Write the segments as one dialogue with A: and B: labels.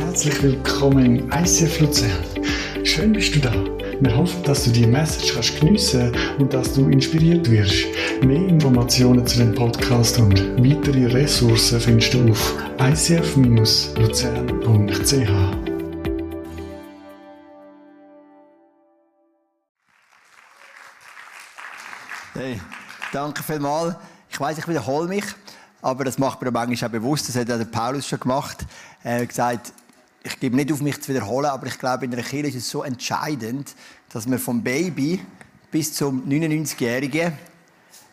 A: Herzlich willkommen im ICF Luzern. Schön bist du da. Wir hoffen, dass du die Message kannst geniessen und dass du inspiriert wirst. Mehr Informationen zu dem Podcast und weitere Ressourcen findest du auf icf-luzern.ch.
B: Hey, danke vielmals. Ich weiß, ich wiederhole mich, aber das macht mir manchmal auch bewusst. Das hat ja der Paulus schon gemacht. Er hat gesagt, ich gebe nicht auf mich zu wiederholen, aber ich glaube, in der Kirche ist es so entscheidend, dass wir vom Baby bis zum 99-Jährigen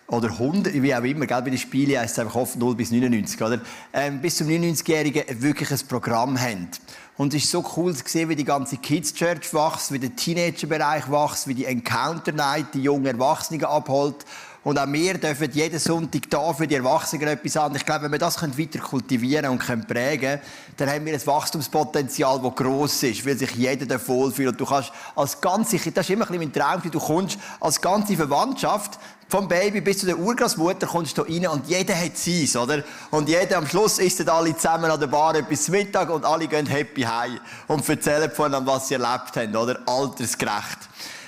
B: oder 100, wie auch immer, gell, bei den Spielen heisst es einfach oft 0 bis 99, oder? Ähm, bis zum 99-Jährigen wirklich ein Programm haben. Und es ist so cool zu sehen, wie die ganze Kids Church wächst, wie der Teenager-Bereich wächst, wie die Encounter Night die jungen Erwachsenen abholt. Und auch wir dürfen jeden Sonntag da für die Erwachsenen etwas an. Ich glaube, wenn wir das weiter kultivieren und können prägen dann haben wir ein Wachstumspotenzial, das gross ist, weil sich jeder wohlfühlt. Und du kannst als ganze, das ist immer ein bisschen mein Traum, du kommst als ganze Verwandtschaft vom Baby bis zu der Urgroßmutter kommst du rein und jeder hat seins, oder? Und jeder am Schluss isst alle zusammen an der Bar etwas Mittag und alle gehen happy heim und erzählen von dem, was sie erlebt haben, oder? Altersgerecht.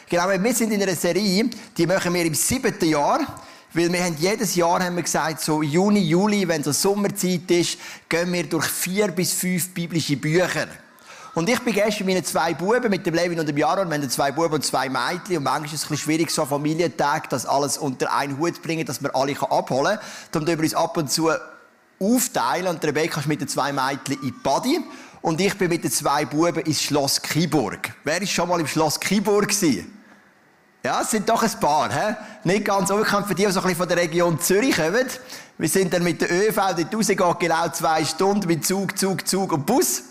B: Genau, wir sind in einer Serie, die machen wir im siebten Jahr. Weil wir haben jedes Jahr haben wir gesagt, so Juni, Juli, wenn so Sommerzeit ist, gehen wir durch vier bis fünf biblische Bücher. Und ich bin gestern mit meinen zwei Buben, mit dem Levin und dem Jaron, wir haben zwei Buben und zwei Mädchen. Und manchmal ist es ein bisschen schwierig, so Familientag, das alles unter einen Hut zu bringen, dass man alle abholen kann. Darum tun wir uns ab und zu aufteilen. Und Rebecca ist mit den zwei Mädchen in Body. Und ich bin mit den zwei Buben ins Schloss Kiburg. Wer ist schon mal im Schloss Kiburg gewesen? Ja, es sind doch ein paar, hä? Nicht ganz unbekannt für die, die so ein bisschen von der Region Zürich kommen. Wir sind dann mit der ÖV dort rausgegangen, genau zwei Stunden mit Zug, Zug, Zug und Bus.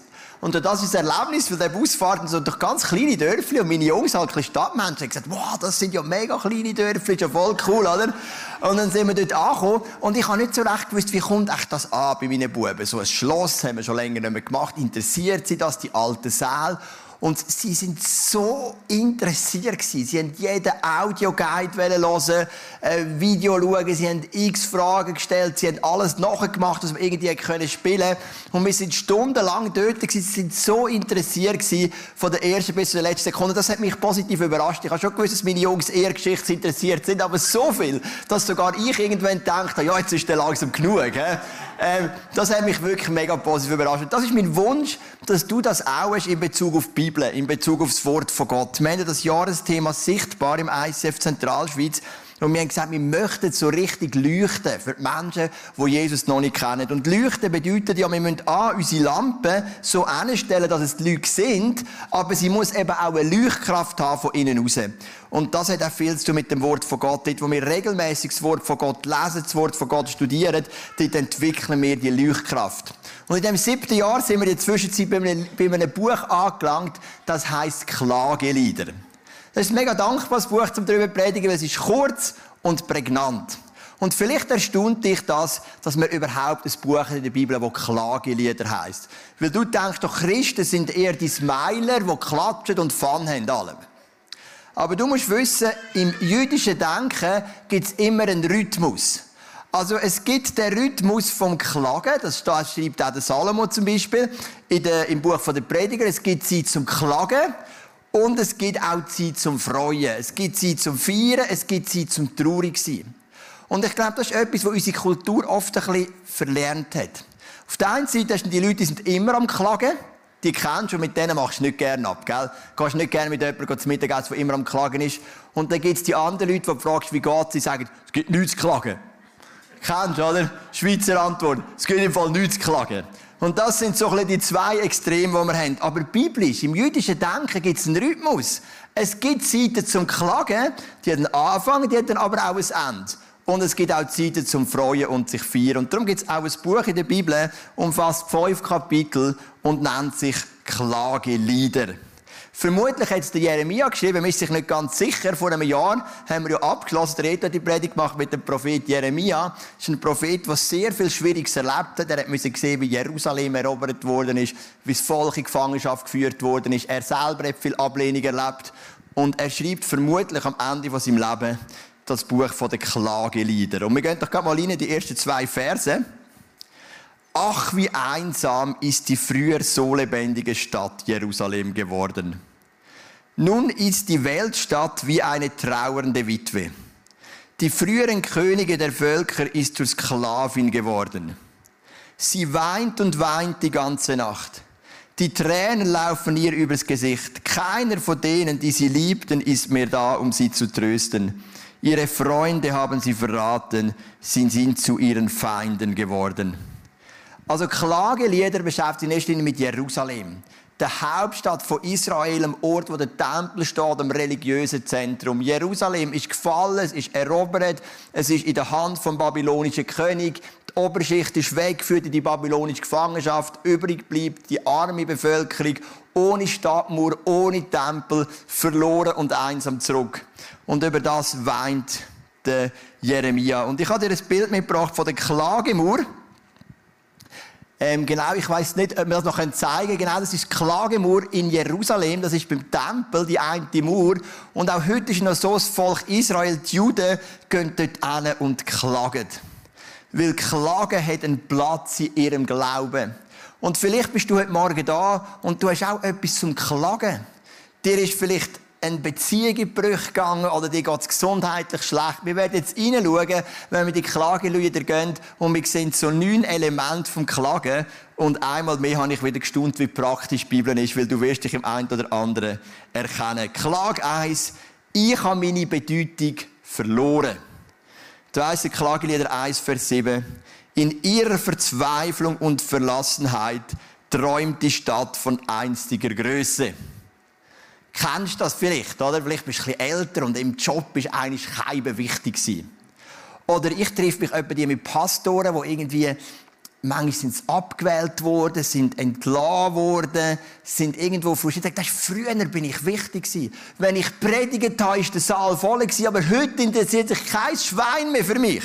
B: Und das ist ein Erlebnis, weil der Bus fährt so durch ganz kleine Dörfli und meine Jungs, halt ein Stadtmenschen, haben gesagt, wow, das sind ja mega kleine Dörfli, ist ja voll cool, oder? Und dann sind wir dort angekommen und ich habe nicht so recht gewusst, wie kommt echt das an bei meinen Buben. So ein Schloss haben wir schon länger nicht mehr gemacht. Interessiert sie das, die alten Säle? Und sie sind so interessiert gewesen. Sie haben jeden Audioguide hören, äh, Video schauen, sie haben x Fragen gestellt, sie haben alles nachgemacht, was wir irgendwie können spielen Und wir sind stundenlang dort gewesen. Sie sind so interessiert gewesen, von der ersten bis zur letzten Sekunde. Das hat mich positiv überrascht. Ich habe schon gewusst, dass meine Jungs eher geschichtsinteressiert sind, aber so viel, dass sogar ich irgendwann dachte, ja, jetzt ist der langsam genug. He? Ähm, das hat mich wirklich mega positiv überrascht. Das ist mein Wunsch, dass du das auch hast in Bezug auf die Bibel, in Bezug auf das Wort von Gott. Wir haben das Jahresthema sichtbar im ICF Zentralschweiz. Und wir haben gesagt, wir möchten so richtig leuchten für die Menschen, die Jesus noch nicht kennen. Und leuchten bedeutet ja, wir müssen an unsere Lampen so einstellen, dass es die Leute sind, aber sie muss eben auch eine Leuchtkraft haben von innen raus. Und das hat auch viel zu tun mit dem Wort von Gott. Dort, wo wir regelmäßig das Wort von Gott lesen, das Wort von Gott studieren, dort entwickeln wir die Leuchtkraft. Und in dem siebten Jahr sind wir in der Zwischenzeit bei einem, bei einem Buch angelangt, das heißt Klagelieder. Das ist ein mega dankbares Buch zum darüber predigen, weil es ist kurz und prägnant. Und vielleicht erstaunt dich das, dass wir überhaupt ein Buch in der Bibel, das Klagelieder heisst. Weil du denkst doch, Christen sind eher die Smiler, die klatschen und Fun haben allem. Aber du musst wissen, im jüdischen Denken gibt es immer einen Rhythmus. Also es gibt den Rhythmus vom Klagen, das schreibt auch der Salomo zum Beispiel in der, im Buch der Prediger. Es gibt Zeit zum Klagen und es gibt auch Zeit zum Freuen. Es gibt Zeit zum Feiern, es gibt Zeit zum traurig sein. Und ich glaube, das ist etwas, was unsere Kultur oft ein bisschen verlernt hat. Auf der einen Seite hast du die Leute, die sind immer am Klagen. Die kennst du und mit denen machst du nicht gerne ab, gell? Du gehst nicht gerne mit jemandem zum Mittagessen, der immer am Klagen ist. Und dann gibt es die anderen Leute, die du fragst, wie geht's, die sagen, es gibt nichts zu klagen. Kennst du, oder? Schweizer Antwort. Es gibt im Fall nichts zu klagen. Und das sind so die zwei Extreme, die wir haben. Aber biblisch, im jüdischen Denken gibt es einen Rhythmus. Es gibt Zeiten zum Klagen, die haben einen Anfang, die haben aber auch ein Ende. Und es gibt auch Zeiten zum Freuen und sich feiern. Und darum gibt es auch ein Buch in der Bibel, umfasst fünf Kapitel und nennt sich Klagelieder. Vermutlich hat es der Jeremia geschrieben, man ist sich nicht ganz sicher. Vor einem Jahr haben wir ja abgeschlossen, der hat die Predigt gemacht mit dem Prophet Jeremia. Das ist ein Prophet, der sehr viel Schwieriges erlebt hat. Er hat müssen sehen, wie Jerusalem erobert worden ist, wie das Volk in Gefangenschaft geführt worden ist. Er selber hat viel Ablehnung erlebt. Und er schreibt vermutlich am Ende von seinem Leben das Buch von den Klagelieder. Und wir gehen doch mal rein in die ersten zwei Verse. Ach, wie einsam ist die früher so lebendige Stadt Jerusalem geworden. Nun ist die Weltstadt wie eine trauernde Witwe. Die früheren Könige der Völker ist zur Sklavin geworden. Sie weint und weint die ganze Nacht. Die Tränen laufen ihr übers Gesicht. Keiner von denen, die sie liebten, ist mehr da, um sie zu trösten. Ihre Freunde haben sie verraten, sie sind zu ihren Feinden geworden. Also Klagelieder beschäftigen erst mit Jerusalem der Hauptstadt von Israel, am Ort, wo der Tempel steht, am religiösen Zentrum. Jerusalem ist gefallen, es ist erobert, es ist in der Hand vom babylonischen König. Die Oberschicht ist weggeführt in die babylonische Gefangenschaft. Übrig bleibt die arme Bevölkerung ohne Stadtmauer, ohne Tempel, verloren und einsam zurück. Und über das weint der Jeremia. Und ich habe dir ein Bild mitgebracht von der Klagemauer. Ähm, genau, ich weiß nicht, ob wir das noch zeigen können. Genau, das ist die Klagemauer in Jerusalem. Das ist beim Tempel die eine Mauer. Und auch heute ist noch so, das Volk Israel, die Juden, gehen dort hin und klagen. Weil Klagen hat einen Platz in ihrem Glauben. Und vielleicht bist du heute Morgen da und du hast auch etwas zum Klagen. Dir ist vielleicht eine Beziehung in Brüche gegangen oder dir geht es gesundheitlich schlecht. Wir werden jetzt hineinschauen, wenn wir die Klagelieder gehen und wir sehen so neun Elemente vom Klagen und einmal mehr habe ich wieder gestaunt, wie praktisch die Bibel ist, weil du wirst dich im einen oder anderen erkennen. Klage 1, ich habe meine Bedeutung verloren. Du weißt, in Klagelieder 1, Vers 7, in ihrer Verzweiflung und Verlassenheit träumt die Stadt von einstiger Größe kennst das vielleicht, oder? Vielleicht bist du ein bisschen älter und im Job ist eigentlich kein wichtig gewesen. Oder ich treffe mich etwa mit Pastoren, die irgendwie Manchmal sind sie abgewählt worden, sind entlassen worden, sind irgendwo frustriert. Das ist, früher bin ich wichtig gewesen. Wenn ich predigt habe, ist der Saal voll gewesen, aber heute interessiert sich kein Schwein mehr für mich.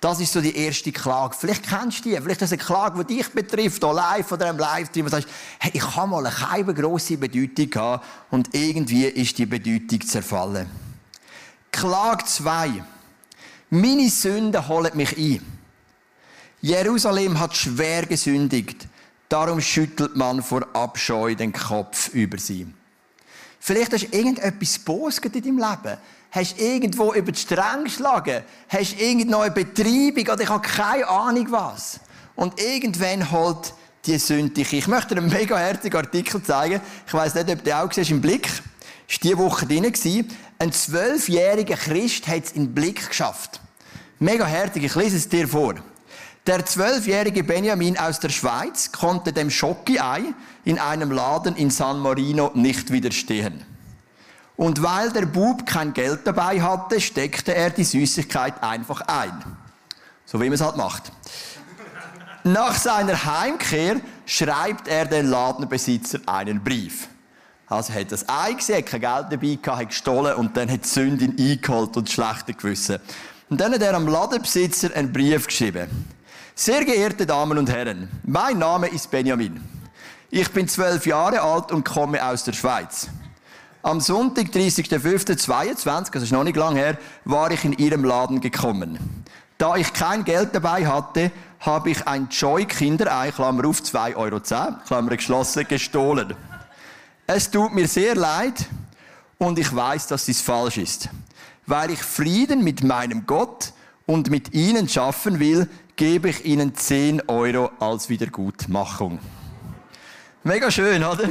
B: Das ist so die erste Klage. Vielleicht kennst du die. Vielleicht ist das eine Klage, die dich betrifft, auch live oder im Livestream. Du sagst, hey, ich habe mal eine grosse Bedeutung gehabt und irgendwie ist die Bedeutung zerfallen. Klage 2. Meine Sünden holen mich ein. Jerusalem hat schwer gesündigt. Darum schüttelt man vor Abscheu den Kopf über sie. Vielleicht hast du irgendetwas Böses in deinem Leben hast irgendwo über die Stränge geschlagen, hast irgendeine eine Betreibung oder ich habe keine Ahnung was. Und irgendwann holt die Sünde dich. Ich möchte dir einen mega herzigen Artikel zeigen. Ich weiß nicht, ob du auch siehst im Blick. Ist diese Woche drin gewesen. Ein zwölfjähriger Christ hat es in den Blick geschafft. Mega herzig. Ich lese es dir vor. Der zwölfjährige Benjamin aus der Schweiz konnte dem Schocki-Ei in einem Laden in San Marino nicht widerstehen. Und weil der Bub kein Geld dabei hatte, steckte er die Süßigkeit einfach ein. So wie man es halt macht. Nach seiner Heimkehr schreibt er den Ladenbesitzer einen Brief. Also hat das Ei gesehen, kein Geld dabei gehabt, hat gestohlen und dann hat die Sündin eingeholt und schlechte Gewissen. Und dann hat er am Ladenbesitzer einen Brief geschrieben. Sehr geehrte Damen und Herren, mein Name ist Benjamin. Ich bin zwölf Jahre alt und komme aus der Schweiz. Am Sonntag, 30.05.22, also ist noch nicht lang her, war ich in ihrem Laden gekommen. Da ich kein Geld dabei hatte, habe ich ein Joy Kinderei, Klammer auf 2,10 Euro, Klammer geschlossen, gestohlen. Es tut mir sehr leid und ich weiß, dass dies falsch ist. Weil ich Frieden mit meinem Gott und mit Ihnen schaffen will, gebe ich Ihnen 10 Euro als Wiedergutmachung. Mega schön, oder?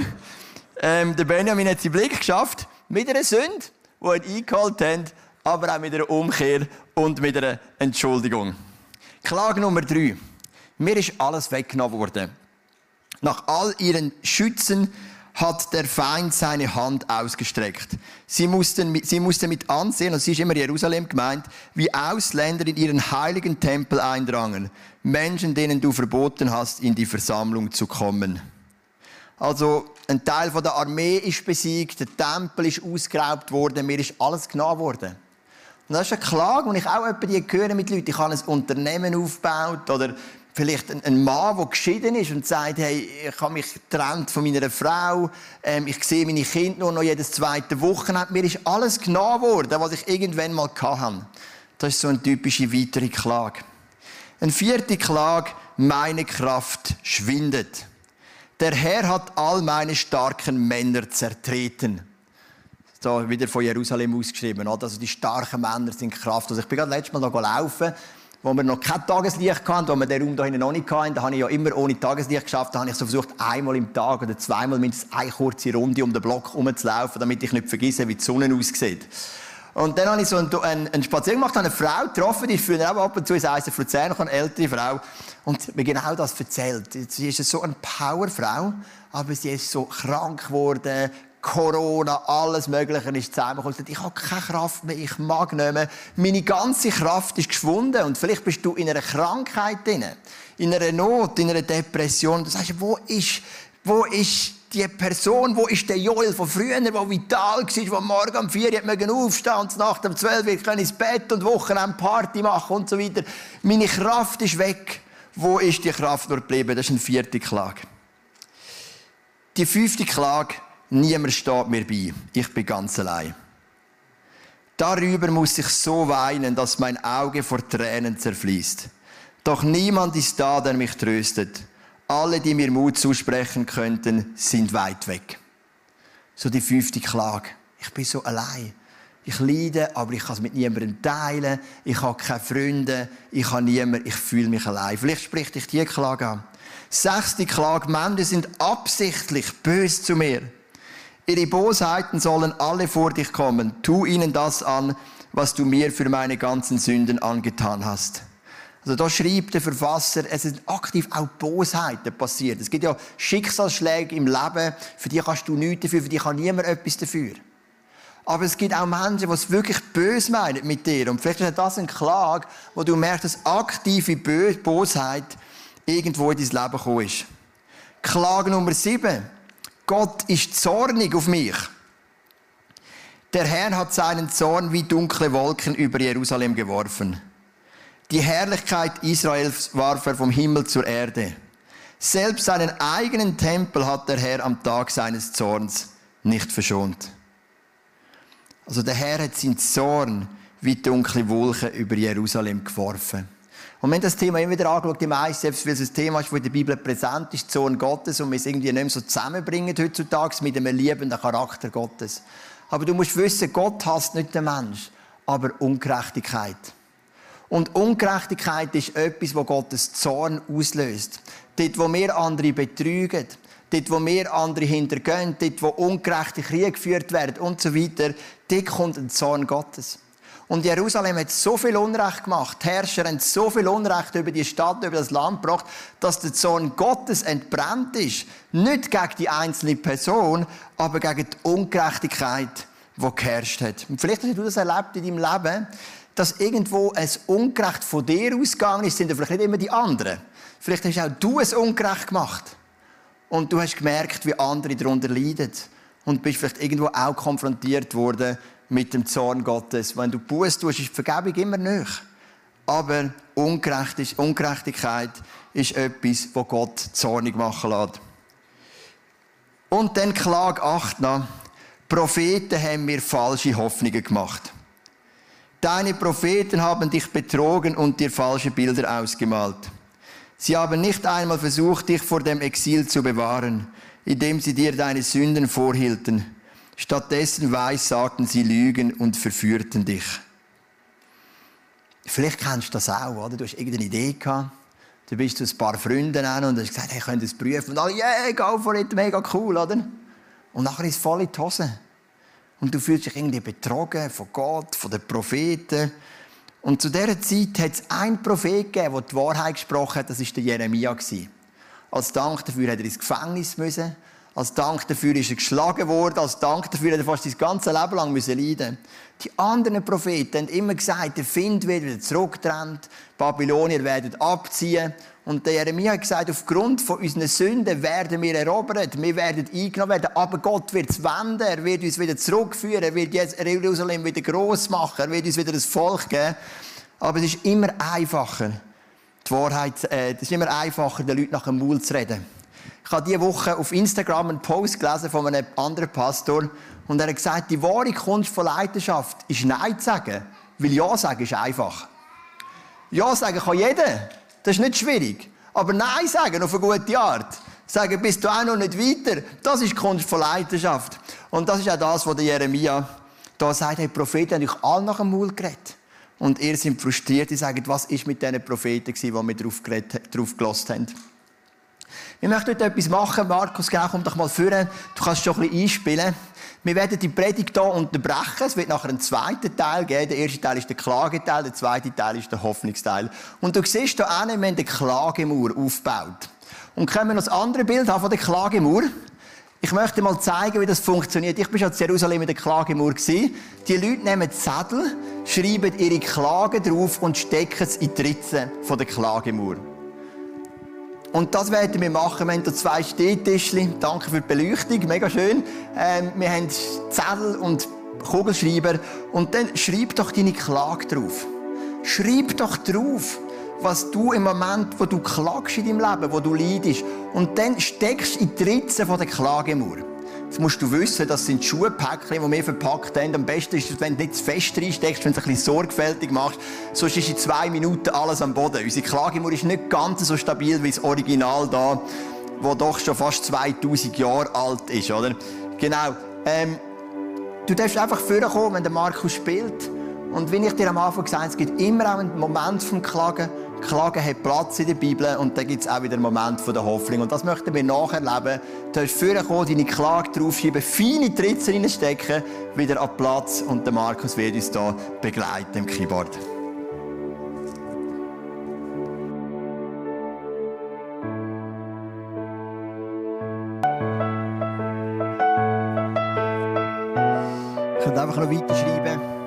B: Ähm, der Benjamin hat seinen Blick geschafft mit einer Sünde, die ihn eingeholt haben, aber auch mit einer Umkehr und mit einer Entschuldigung. Klage Nummer drei. Mir ist alles weggenommen worden. Nach all ihren Schützen hat der Feind seine Hand ausgestreckt. Sie mussten, sie mussten mit ansehen, und sie ist immer Jerusalem gemeint, wie Ausländer in ihren heiligen Tempel eindrangen. Menschen, denen du verboten hast, in die Versammlung zu kommen. Also, ein Teil der Armee ist besiegt, der Tempel ist ausgeraubt worden, mir ist alles genommen worden. Und das ist eine Klage, die ich auch die höre mit Leuten. Ich habe ein Unternehmen aufgebaut oder vielleicht ein, Mann, der geschieden ist und sagt, hey, ich habe mich getrennt von meiner Frau, ähm, ich sehe meine Kinder nur noch jedes zweite Wochenende. Mir ist alles genommen worden, was ich irgendwann mal hatte. Das ist so eine typische weitere Klage. Eine vierte Klage, meine Kraft schwindet. Der Herr hat all meine starken Männer zertreten. So wieder von Jerusalem ausgeschrieben. Also die starken Männer sind kraftlos. Also ich bin gerade letztes Mal noch laufen, wo wir noch kein Tageslicht hatten, wo wir den Raum da hinten noch nicht hatten. Da habe ich ja immer ohne Tageslicht geschafft. Da habe ich so versucht, einmal im Tag oder zweimal mindestens eine kurze Runde um den Block herumzulaufen, damit ich nicht vergesse, wie die Sonne aussieht. Und dann habe ich so einen, einen, einen Spaziergang gemacht, habe eine Frau getroffen, die ist früher auch ab und zu ins Eisen Luzern, eine ältere Frau. Und mir genau das erzählt. Sie ist so eine Powerfrau, aber sie ist so krank geworden, Corona, alles Mögliche ist zusammengekommen. Ich habe keine Kraft mehr, ich mag nicht mehr. Meine ganze Kraft ist geschwunden. Und vielleicht bist du in einer Krankheit drin, in einer Not, in einer Depression. Du sagst, wo ist, wo ist die Person, wo ist der Joel von früher, der vital war, der morgen um 4 Uhr aufstehen und nach um 12 Uhr ins Bett und Wochenende Party machen und so weiter. Meine Kraft ist weg. Wo ist die Kraft nur geblieben? Das ist eine vierte Klage. Die fünfte Klage, niemand steht mir bei. Ich bin ganz allein. Darüber muss ich so weinen, dass mein Auge vor Tränen zerfließt. Doch niemand ist da, der mich tröstet. Alle, die mir Mut zusprechen könnten, sind weit weg. So die fünfte Klage. Ich bin so allein. Ich leide, aber ich kann es mit niemandem teilen. Ich habe keine Freunde. Ich habe niemanden. Ich fühle mich allein. Vielleicht spricht dich die Klage an. Sechste Klage. Menschen sind absichtlich böse zu mir. Ihre Bosheiten sollen alle vor dich kommen. Tu ihnen das an, was du mir für meine ganzen Sünden angetan hast. Also da schreibt der Verfasser, es sind aktiv auch Bosheiten passiert. Es gibt ja Schicksalsschläge im Leben, für die kannst du nichts dafür, für die kann niemand etwas dafür. Aber es gibt auch Menschen, die es wirklich böse meinen mit dir. Und vielleicht ist das ein Klage, wo du merkst, dass aktive Bosheit irgendwo in dein Leben gekommen ist. Klage Nummer sieben. Gott ist zornig auf mich. Der Herr hat seinen Zorn wie dunkle Wolken über Jerusalem geworfen. Die Herrlichkeit Israels warf er vom Himmel zur Erde. Selbst seinen eigenen Tempel hat der Herr am Tag seines Zorns nicht verschont. Also der Herr hat seinen Zorn wie dunkle Wolken über Jerusalem geworfen. Und haben das Thema immer wieder angeschaut im ICF, weil es ein Thema ist, das in der Bibel präsent ist, Zorn Gottes, und wir es irgendwie nicht mehr so zusammenbringen heutzutage mit einem liebenden Charakter Gottes. Aber du musst wissen, Gott hasst nicht den Mensch, aber Ungerechtigkeit. Und Ungerechtigkeit ist etwas, wo Gottes Zorn auslöst. Dort, wo wir andere betrügen, dort, wo wir andere hintergehen, dort, wo ungerechte Kriege geführt werden und so weiter, dort kommt ein Zorn Gottes. Und Jerusalem hat so viel Unrecht gemacht. Die Herrscher haben so viel Unrecht über die Stadt, über das Land gebracht, dass der Zorn Gottes entbrannt ist. Nicht gegen die einzelne Person, aber gegen die Ungerechtigkeit, die geherrscht hat. Und vielleicht hast du das erlebt in deinem Leben, dass irgendwo ein Ungerecht von dir ausgegangen ist, sind vielleicht nicht immer die anderen. Vielleicht hast auch du es ungerecht gemacht. Und du hast gemerkt, wie andere darunter leiden. Und bist vielleicht irgendwo auch konfrontiert worden mit dem Zorn Gottes. Wenn du Buß tust, ist die Vergebung immer nicht. Aber Ungerechtigkeit ist etwas, wo Gott zornig machen lässt. Und dann Klage 8 noch. Propheten haben mir falsche Hoffnungen gemacht. Deine Propheten haben dich betrogen und dir falsche Bilder ausgemalt. Sie haben nicht einmal versucht, dich vor dem Exil zu bewahren, indem sie dir deine Sünden vorhielten. Stattdessen weissagten sie Lügen und verführten dich. Vielleicht kennst du das auch, oder? Du hast irgendeine Idee gehabt. Du bist zu ein paar Freunden an und hast gesagt, hey, könnt es prüfen? Und alle, yeah, go for it, mega cool, oder? Und nachher ist es voll in die Hose. Und du fühlst dich irgendwie betrogen von Gott, von den Propheten. Und zu dieser Zeit hat es einen Prophet gegeben, der die Wahrheit gesprochen hat, das war der Jeremia. Als Dank dafür hat er ins Gefängnis müssen. Als Dank dafür ist er geschlagen worden. Als Dank dafür hat er fast sein ganzes Leben lang müssen leiden. Die anderen Propheten haben immer gesagt, der Find wird wieder zurücktrennt, Babylonier werden abziehen. Und der Jeremia hat gesagt, aufgrund von unseren Sünden werden wir erobert, wir werden eingenommen werden, aber Gott wird es wenden, er wird uns wieder zurückführen, er wird jetzt Jerusalem wieder gross machen, er wird uns wieder das Volk geben. Aber es ist immer einfacher, die Wahrheit, äh, es ist immer einfacher, den Leuten nach dem Maul zu reden. Ich habe diese Woche auf Instagram einen Post gelesen von einem anderen Pastor und er hat gesagt, die wahre Kunst von Leidenschaft ist Nein zu sagen, weil Ja sagen ist einfach. Ja sagen kann jeder. Das ist nicht schwierig. Aber Nein sagen auf eine gute Art. Sagen, bist du auch noch nicht weiter. Das ist Kunst von Leidenschaft. Und das ist auch das, was der Jeremia da sagt, hey, Propheten haben euch alle nach dem Maul geredet. Und ihr seid frustriert, die sagen, was ist mit diesen Propheten gewesen, die wir drauf, geredet, drauf gelassen haben. Wir möchten heute etwas machen. Markus, komm doch mal führen. Du kannst schon ein bisschen einspielen. Wir werden die Predigt hier unterbrechen. Es wird nachher einen zweiten Teil geben. Der erste Teil ist der Klageteil, der zweite Teil ist der Hoffnungsteil. Und du siehst hier einen, wir haben eine Klagemauer aufgebaut. Und können wir noch das andere Bild haben von der Klagemauer? Ich möchte mal zeigen, wie das funktioniert. Ich bin schon in Jerusalem in der Klagemauer. Die Leute nehmen Zettel, schreiben ihre Klagen drauf und stecken es in die Ritzen der Klagemauer. Und das werden wir machen. Wir haben zwei Stehtischchen. Danke für die Beleuchtung. Mega schön. Ähm, wir haben Zettel und Kugelschreiber. Und dann schreib doch deine Klage drauf. Schreib doch drauf, was du im Moment, wo du klagst in deinem Leben, wo du leidest. Und dann steckst du in die Ritze der Klagemauer. Jetzt musst du wissen, das sind Schuhpäckchen, die wir verpackt haben. Am besten ist es, wenn du nicht zu fest reinsteckst, wenn du es ein bisschen sorgfältig machst. Sonst ist in zwei Minuten alles am Boden. Unsere Klagemauer ist nicht ganz so stabil wie das Original da, wo doch schon fast 2000 Jahre alt ist, oder? Genau. Ähm, du darfst einfach vorkommen, wenn der Markus spielt. Und wie ich dir am Anfang gesagt habe, es gibt immer auch einen Moment vom Klagen, Klagen hat Platz in der Bibel und dann gibt es auch wieder einen Moment der Hoffnung. Und das möchten wir nacherleben. Du hast vorher kommen, deine Klage draufschieben, feine Tritze reinstecken, wieder an Platz und der Markus wird uns hier begleiten im Keyboard. Ich könnte einfach noch weiterschreiben.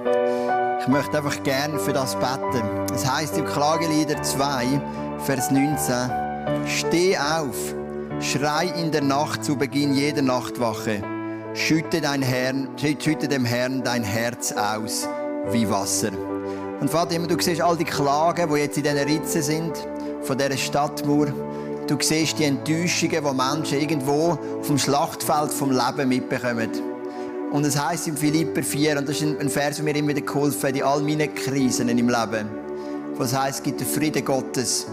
B: Ich möchte einfach gerne für das beten. Es heißt im Klagelieder 2, Vers 19, Steh auf, schrei in der Nacht zu Beginn jeder Nachtwache, schütte, dein Herrn, schütte dem Herrn dein Herz aus wie Wasser. Und Vater, du siehst all die Klagen, die jetzt in diesen Ritzen sind, von dieser Stadtmauer. Du siehst die Enttäuschungen, die Menschen irgendwo vom Schlachtfeld vom Leben mitbekommen. Und es heißt in Philipper 4, und das ist ein Vers, der mir immer wieder geholfen hat, in all meinen Krisen im Leben. Was heißt, es gibt den Frieden Gottes,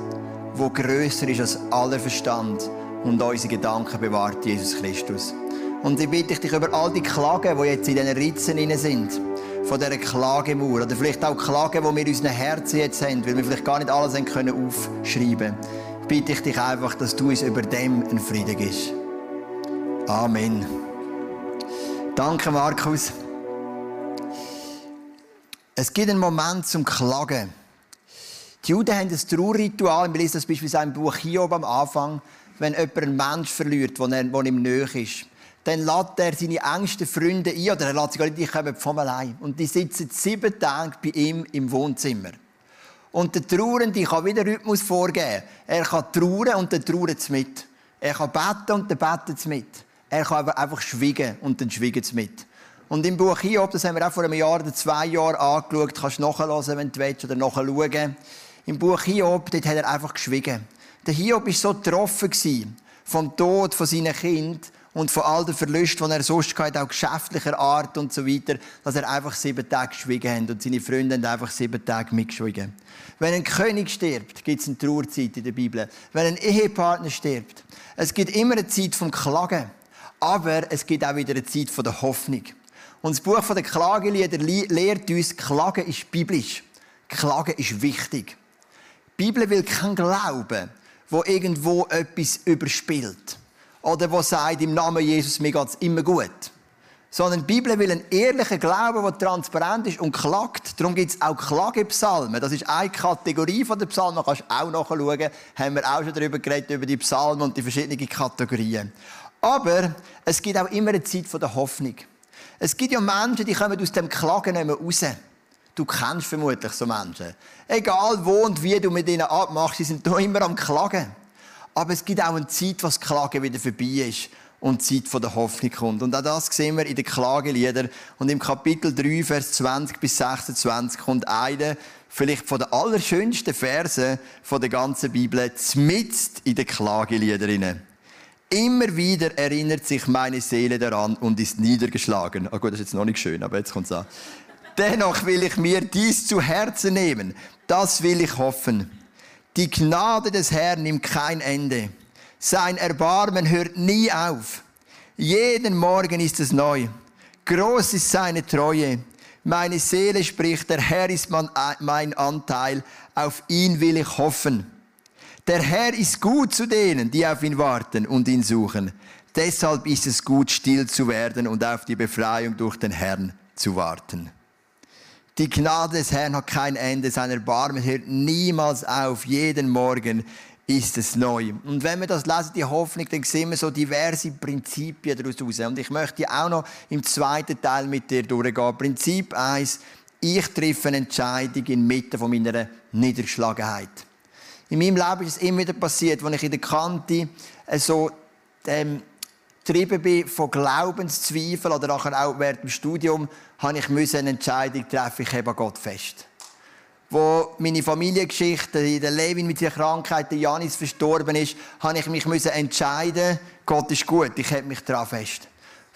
B: der grösser ist als aller Verstand und unsere Gedanken bewahrt Jesus Christus. Und ich bitte dich über all die Klagen, die jetzt in diesen Ritzen sind, von dieser Klagemauer, oder vielleicht auch Klagen, die wir in unseren Herzen jetzt haben, weil wir vielleicht gar nicht alles können aufschreiben bitte ich dich einfach, dass du uns über dem einen Frieden gibst. Amen. Danke, Markus. Es gibt einen Moment zum Klagen. Die Juden haben ein Trauerritual. Wir lesen das beispielsweise im Buch Hiob am Anfang. Wenn jemand einen Mensch verliert, der ihm nahe ist, dann lädt er seine engsten Freunde ein, oder er lädt sie gar nicht, die kommen vom allein. Und die sitzen sieben Tage bei ihm im Wohnzimmer. Und der Trauernde kann wieder Rhythmus vorgeben. Er kann trauern und dann trauert mit. Er kann beten und dann betet mit. Er kann einfach schwiegen und dann schwiegen sie mit. Und im Buch Hiob, das haben wir auch vor einem Jahr oder zwei Jahren angeschaut, kannst du nachhören, wenn du willst, oder nachschauen. Im Buch Hiob, dort hat er einfach geschwiegen. Der Hiob war so getroffen vom Tod von seinem Kind und von all den Verlusten, die er sonst hatte, auch geschäftlicher Art und so weiter, dass er einfach sieben Tage geschwiegen hat und seine Freunde haben einfach sieben Tage mitgeschwiegen. Wenn ein König stirbt, gibt es eine Trauerzeit in der Bibel. Wenn ein Ehepartner stirbt, es gibt immer eine Zeit vom Klagen. Aber es gibt auch wieder eine Zeit der Hoffnung. Und das Buch der Klagelieder lehrt uns, Klagen ist biblisch. Klagen ist wichtig. Die Bibel will kein Glauben, wo irgendwo etwas überspielt. Oder wo sagt, im Namen Jesus, mir geht es immer gut. Sondern die Bibel will einen ehrlichen Glauben, der transparent ist und klagt. Darum gibt es auch Klagepsalmen. Das ist eine Kategorie der Psalmen. Kannst auch nachschauen. Haben wir auch schon darüber geredet, über die Psalmen und die verschiedenen Kategorien. Aber es gibt auch immer eine Zeit der Hoffnung. Es gibt ja Menschen, die kommen aus dem Klagen nicht mehr raus. Du kennst vermutlich so Menschen. Egal wo und wie du mit ihnen abmachst, sie sind doch immer am Klagen. Aber es gibt auch eine Zeit, wo das Klagen wieder vorbei ist und die Zeit der Hoffnung kommt. Und auch das sehen wir in den Klageliedern. Und im Kapitel 3, Vers 20 bis 26 kommt einer, vielleicht von den allerschönsten Versen der ganzen Bibel, zmitzt in den Klageliedern. Immer wieder erinnert sich meine Seele daran und ist niedergeschlagen. Ah gut, das ist jetzt noch nicht schön, aber jetzt kommt es an. Dennoch will ich mir dies zu Herzen nehmen. Das will ich hoffen. Die Gnade des Herrn nimmt kein Ende. Sein Erbarmen hört nie auf. Jeden Morgen ist es neu. Groß ist seine Treue. Meine Seele spricht, der Herr ist mein Anteil, auf ihn will ich hoffen. Der Herr ist gut zu denen, die auf ihn warten und ihn suchen. Deshalb ist es gut, still zu werden und auf die Befreiung durch den Herrn zu warten. Die Gnade des Herrn hat kein Ende, sein Erbarmen hört niemals auf. Jeden Morgen ist es neu. Und wenn wir das lesen, die Hoffnung, dann sehen wir so diverse Prinzipien daraus raus. Und ich möchte auch noch im zweiten Teil mit dir durchgehen. Prinzip 1, ich treffe eine Entscheidung inmitten von meiner Niedergeschlagenheit. In meinem Leben ist es immer wieder passiert, als ich in der Kante äh, so ähm, getrieben bin von Glaubenszweifeln oder nachher auch während dem Studium, habe ich eine Entscheidung treffen, ich habe Gott fest wo meine Familiengeschichte, der Levin mit seiner Krankheit, der Janis verstorben ist, habe ich mich entscheiden, Gott ist gut, ich halte mich daran fest.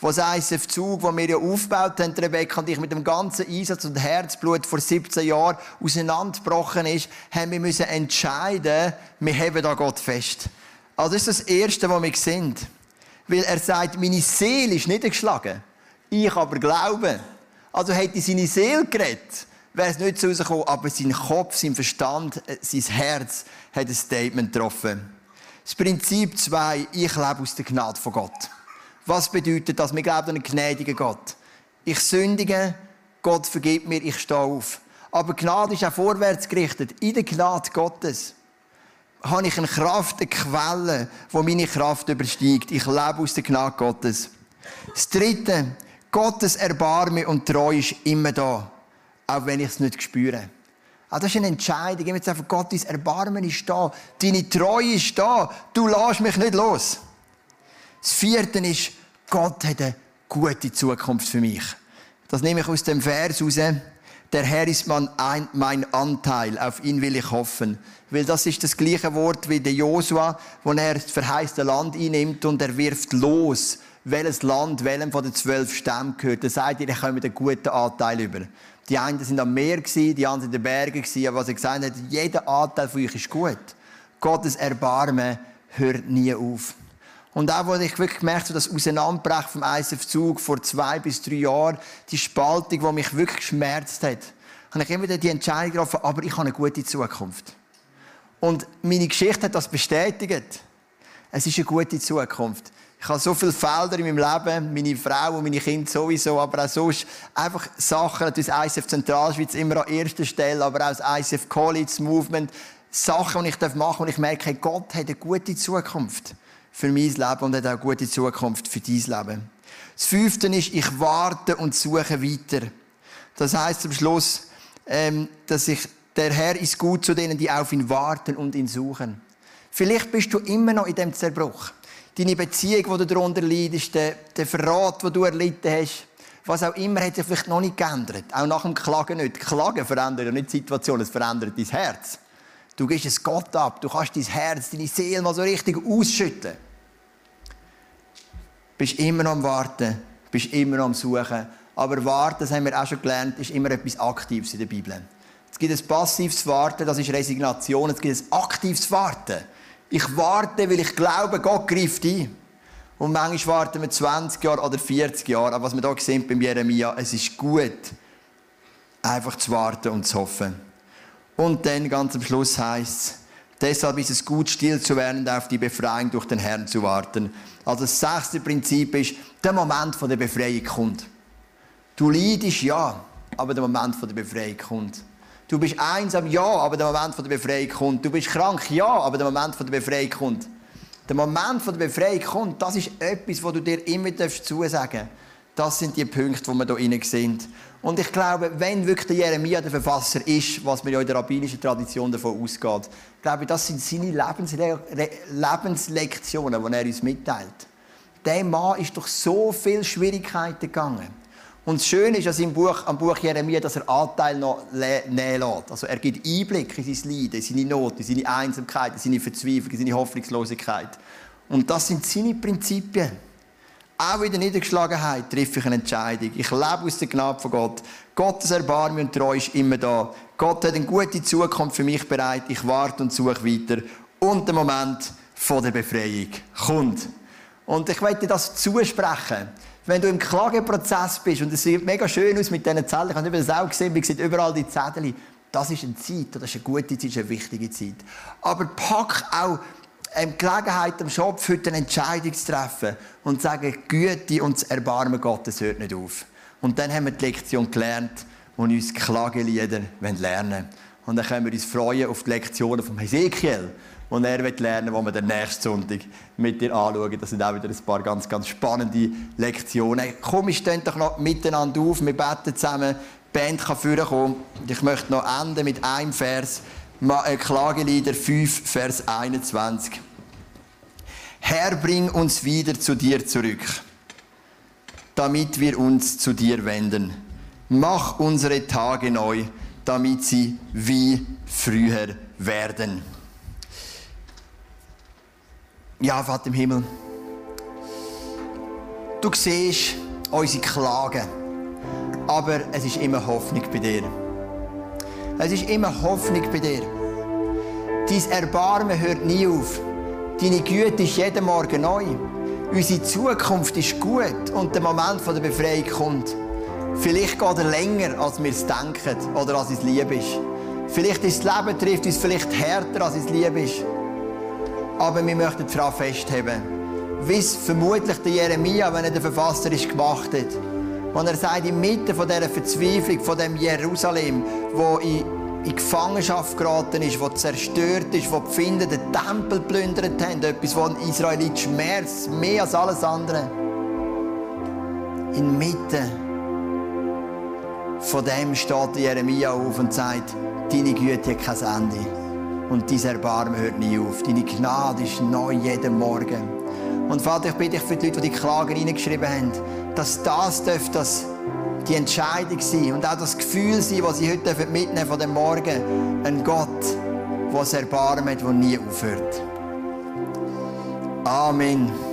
B: Wo das ISF-Zug, den wir ja aufgebaut haben, Rebecca und ich mit dem ganzen Einsatz und Herzblut vor 17 Jahren auseinandergebrochen ist, haben wir müssen entscheiden, wir haben da Gott fest. Also das ist das Erste, was wir sind. Weil er sagt, meine Seele ist niedergeschlagen. Ich aber glaube. Also er seine Seele geredet wäre es nicht so rausgekommen, aber sein Kopf, sein Verstand, äh, sein Herz hat ein Statement getroffen. Das Prinzip 2, ich lebe aus der Gnade von Gott. Was bedeutet das? Wir glauben an einen gnädigen Gott. Ich sündige, Gott vergibt mir, ich stehe auf. Aber Gnade ist auch vorwärts gerichtet. In der Gnade Gottes habe ich eine Kraft, eine Quelle, die meine Kraft übersteigt. Ich lebe aus der Gnade Gottes. Das Dritte, Gottes Erbarme und Treue ist immer da auch wenn ich es nicht spüre. Ah, das ist eine Entscheidung. Ich einfach, Gott, dein Erbarmen ist da. Deine Treue ist da. Du lässt mich nicht los. Das vierte ist, Gott hat eine gute Zukunft für mich. Das nehme ich aus dem Vers raus. Der Herr ist mein Anteil, auf ihn will ich hoffen. Weil das ist das gleiche Wort wie der Josua, wo er das verheißte Land einnimmt und er wirft los, welches Land welchem von den zwölf Stämmen gehört. Er sagt ihr, ich komme einen guten Anteil über. Die einen sind am Meer, die anderen in den Bergen. Aber was er gesagt hat, jeder Anteil von euch ist gut. Gottes Erbarmen hört nie auf. Und auch, wo ich wirklich gemerkt habe, das Auseinanderbrechen vom ISF-Zug vor zwei bis drei Jahren, die Spaltung, die mich wirklich geschmerzt hat, habe ich immer wieder die Entscheidung getroffen, aber ich habe eine gute Zukunft. Und meine Geschichte hat das bestätigt. Es ist eine gute Zukunft. Ich habe so viele Felder in meinem Leben, meine Frau und meine Kinder sowieso, aber auch sonst einfach Sachen, das ICF Zentralschweiz immer an erster Stelle, aber auch das ICF College Movement, Sachen, die ich machen darf und ich merke, Gott hat eine gute Zukunft für mein Leben und hat auch gute Zukunft für dein Leben. Das Fünfte ist, ich warte und suche weiter. Das heißt zum Schluss, ähm, dass ich, der Herr ist gut zu denen, die auf ihn warten und ihn suchen. Vielleicht bist du immer noch in dem Zerbruch deine Beziehung, die du darunter leidest, der, der Verrat, den du erlitten hast, was auch immer, hat sich vielleicht noch nicht geändert. Auch nach dem Klagen nicht. Klagen verändert ja nicht die Situation, es verändert dein Herz. Du gehst es Gott ab, du kannst dein Herz, deine Seele mal so richtig ausschütten. Bist immer noch am Warten, bist immer noch am Suchen. Aber Warten, das haben wir auch schon gelernt, ist immer etwas Aktives in der Bibel. Es gibt ein passives Warten, das ist Resignation. Es gibt ein aktives Warten. Ich warte, weil ich glaube, Gott greift ein. Und manchmal warten wir 20 Jahre oder 40 Jahre. Aber was wir hier sehen beim Jeremia, es ist gut, einfach zu warten und zu hoffen. Und dann ganz am Schluss heißt es, deshalb ist es gut, still zu werden und auf die Befreiung durch den Herrn zu warten. Also das sechste Prinzip ist, der Moment der Befreiung kommt. Du leidest, ja, aber der Moment der Befreiung kommt. Du bist einsam, ja, aber der Moment der Befreiung kommt. Du bist krank, ja, aber der Moment der Befreiung kommt. Der Moment der Befreiung kommt, das ist etwas, wo du dir immer zusagen darfst. Das sind die Punkte, die wir hier innen sind. Und ich glaube, wenn wirklich der Jeremia der Verfasser ist, was mir ja in der rabbinischen Tradition davon ausgeht, glaube ich, das sind seine Lebensle Lebenslektionen, die er uns mitteilt. Der Mann ist durch so viele Schwierigkeiten gegangen. Und das Schöne ist an Buch, am Buch Jeremia, dass er Anteil noch nehmen lässt. Also er gibt Einblick in sein Leiden, in seine Not, in seine Einsamkeit, in seine Verzweiflung, in seine Hoffnungslosigkeit. Und das sind seine Prinzipien. Auch in der Niedergeschlagenheit treffe ich eine Entscheidung. Ich lebe aus der Gnade von Gott. Gottes Erbarmen und Treue ist immer da. Gott hat eine gute Zukunft für mich bereit. Ich warte und suche weiter. Und der Moment der Befreiung kommt. Und ich möchte dir das zusprechen. Wenn du im Klageprozess bist, und es sieht mega schön aus mit diesen Zetteln, ich habe das auch gesehen, wie sieht überall die Zettel, das ist eine Zeit, das ist eine gute Zeit, das ist eine wichtige Zeit. Aber pack auch ähm, Gelegenheit am Schopf, heute eine Entscheidung zu treffen und zu sagen, Güte und das Erbarmen Gottes hört nicht auf. Und dann haben wir die Lektion gelernt und uns Klagelieder lernen. Und dann können wir uns freuen auf die Lektionen von Hesekiel, und er wird lernen, wo wir den nächsten Sonntag mit dir anschauen. Das sind auch wieder ein paar ganz, ganz spannende Lektionen. Komm, wir stehen doch noch miteinander auf, wir beten zusammen, die Band kann vorkommen. Ich möchte noch enden mit einem Vers, Klagelieder 5, Vers 21. Herr, bring uns wieder zu dir zurück, damit wir uns zu dir wenden. Mach unsere Tage neu, damit sie wie früher werden. Ja, Vater im Himmel, du siehst unsere Klagen, aber es ist immer Hoffnung bei dir. Es ist immer Hoffnung bei dir. Dein Erbarmen hört nie auf. Deine Güte ist jeden Morgen neu. Unsere Zukunft ist gut und der Moment der Befreiung kommt. Vielleicht geht er länger, als wir es denken oder als es lieb ist. Vielleicht ist das Leben trifft uns vielleicht härter, als es lieb ist. Aber wir möchten Frau festheben. Wie es vermutlich der Jeremia, wenn er der Verfasser ist, gemacht hat. Und er sagt, inmitten dieser Verzweiflung, von dem Jerusalem, wo in, in Gefangenschaft geraten ist, wo zerstört ist, wo die Finder den Tempel plündert haben, etwas, was ein Israelit schmerzt, mehr als alles andere. Inmitten von dem steht Jeremia auf und sagt, deine Güte hat kein Ende und dein Erbarmen hört nie auf. Deine Gnade ist neu jeden Morgen. Und Vater, ich bitte dich für die Leute, die die Klagen reingeschrieben haben, dass das dürfte das die Entscheidung sein und auch das Gefühl sein, das sie heute mitnehmen von dem Morgen. Ein Gott, der das Erbarmen hat, der nie aufhört. Amen.